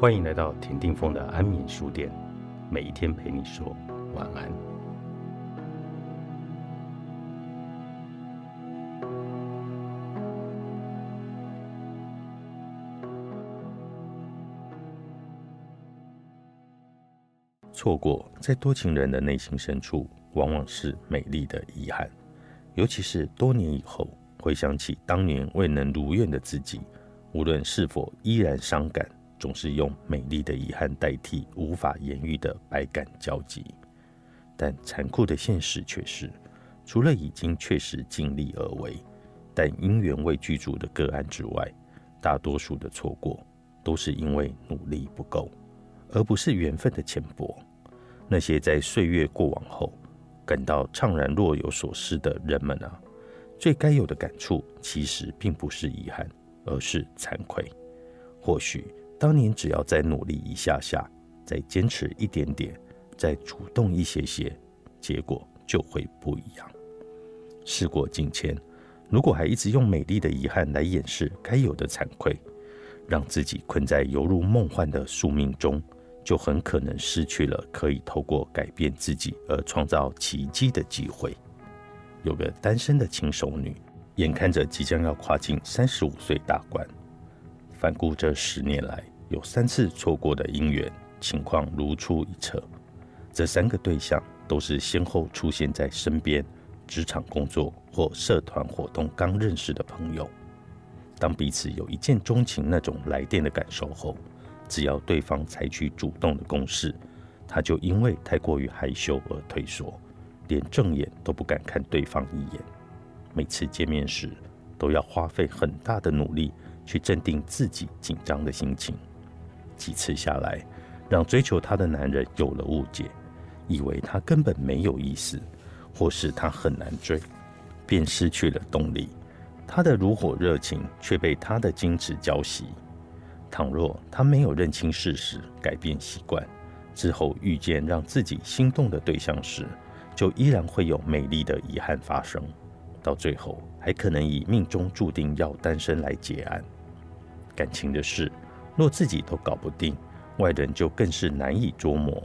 欢迎来到田定峰的安眠书店，每一天陪你说晚安。错过在多情人的内心深处，往往是美丽的遗憾，尤其是多年以后回想起当年未能如愿的自己，无论是否依然伤感。总是用美丽的遗憾代替无法言喻的百感交集，但残酷的现实却是，除了已经确实尽力而为，但因缘未具足的个案之外，大多数的错过都是因为努力不够，而不是缘分的浅薄。那些在岁月过往后感到怅然若有所失的人们啊，最该有的感触其实并不是遗憾，而是惭愧。或许。当年只要再努力一下下，再坚持一点点，再主动一些些，结果就会不一样。事过境迁，如果还一直用美丽的遗憾来掩饰该有的惭愧，让自己困在犹如梦幻的宿命中，就很可能失去了可以透过改变自己而创造奇迹的机会。有个单身的轻熟女，眼看着即将要跨进三十五岁大关。反顾这十年来，有三次错过的姻缘，情况如出一辙。这三个对象都是先后出现在身边，职场工作或社团活动刚认识的朋友。当彼此有一见钟情那种来电的感受后，只要对方采取主动的攻势，他就因为太过于害羞而退缩，连正眼都不敢看对方一眼。每次见面时，都要花费很大的努力。去镇定自己紧张的心情，几次下来，让追求她的男人有了误解，以为她根本没有意思，或是她很难追，便失去了动力。他的如火热情却被他的矜持浇熄。倘若他没有认清事实，改变习惯，之后遇见让自己心动的对象时，就依然会有美丽的遗憾发生，到最后还可能以命中注定要单身来结案。感情的事，若自己都搞不定，外人就更是难以捉摸。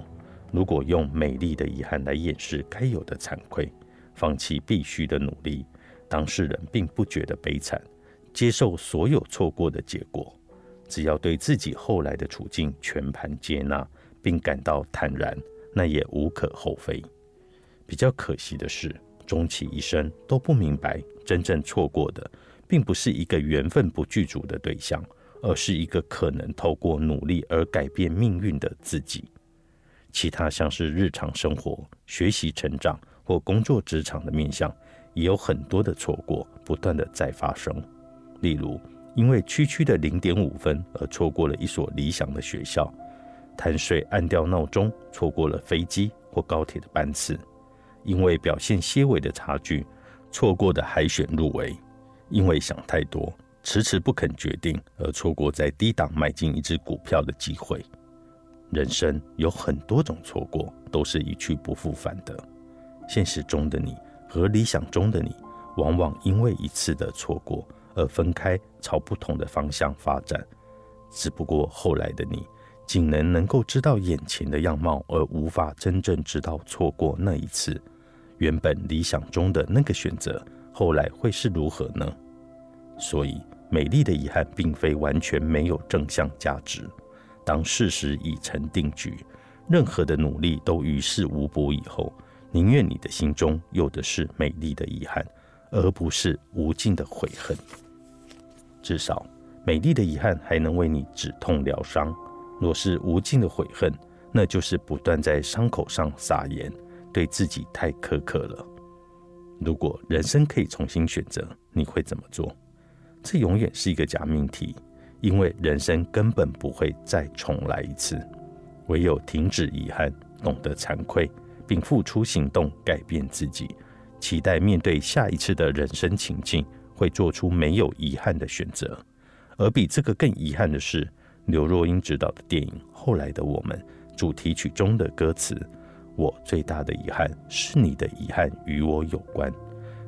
如果用美丽的遗憾来掩饰该有的惭愧，放弃必须的努力，当事人并不觉得悲惨，接受所有错过的结果，只要对自己后来的处境全盘接纳，并感到坦然，那也无可厚非。比较可惜的是，终其一生都不明白，真正错过的，并不是一个缘分不具足的对象。而是一个可能透过努力而改变命运的自己。其他像是日常生活、学习成长或工作职场的面向，也有很多的错过，不断的在发生。例如，因为区区的零点五分而错过了一所理想的学校；贪睡按掉闹钟，错过了飞机或高铁的班次；因为表现些微的差距，错过的海选入围；因为想太多。迟迟不肯决定，而错过在低档买进一只股票的机会。人生有很多种错过，都是一去不复返的。现实中的你和理想中的你，往往因为一次的错过而分开，朝不同的方向发展。只不过后来的你，仅能能够知道眼前的样貌，而无法真正知道错过那一次原本理想中的那个选择，后来会是如何呢？所以。美丽的遗憾并非完全没有正向价值。当事实已成定局，任何的努力都于事无补以后，宁愿你的心中有的是美丽的遗憾，而不是无尽的悔恨。至少，美丽的遗憾还能为你止痛疗伤。若是无尽的悔恨，那就是不断在伤口上撒盐，对自己太苛刻了。如果人生可以重新选择，你会怎么做？这永远是一个假命题，因为人生根本不会再重来一次。唯有停止遗憾，懂得惭愧，并付出行动改变自己，期待面对下一次的人生情境，会做出没有遗憾的选择。而比这个更遗憾的是，刘若英执导的电影《后来的我们》主题曲中的歌词：“我最大的遗憾是你的遗憾与我有关。”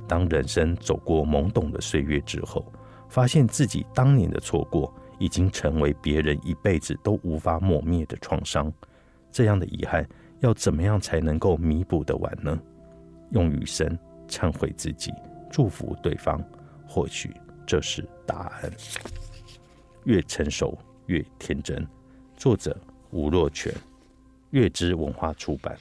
当人生走过懵懂的岁月之后。发现自己当年的错过，已经成为别人一辈子都无法抹灭的创伤。这样的遗憾，要怎么样才能够弥补的完呢？用余生忏悔自己，祝福对方，或许这是答案。越成熟越天真。作者吴若权，月之文化出版。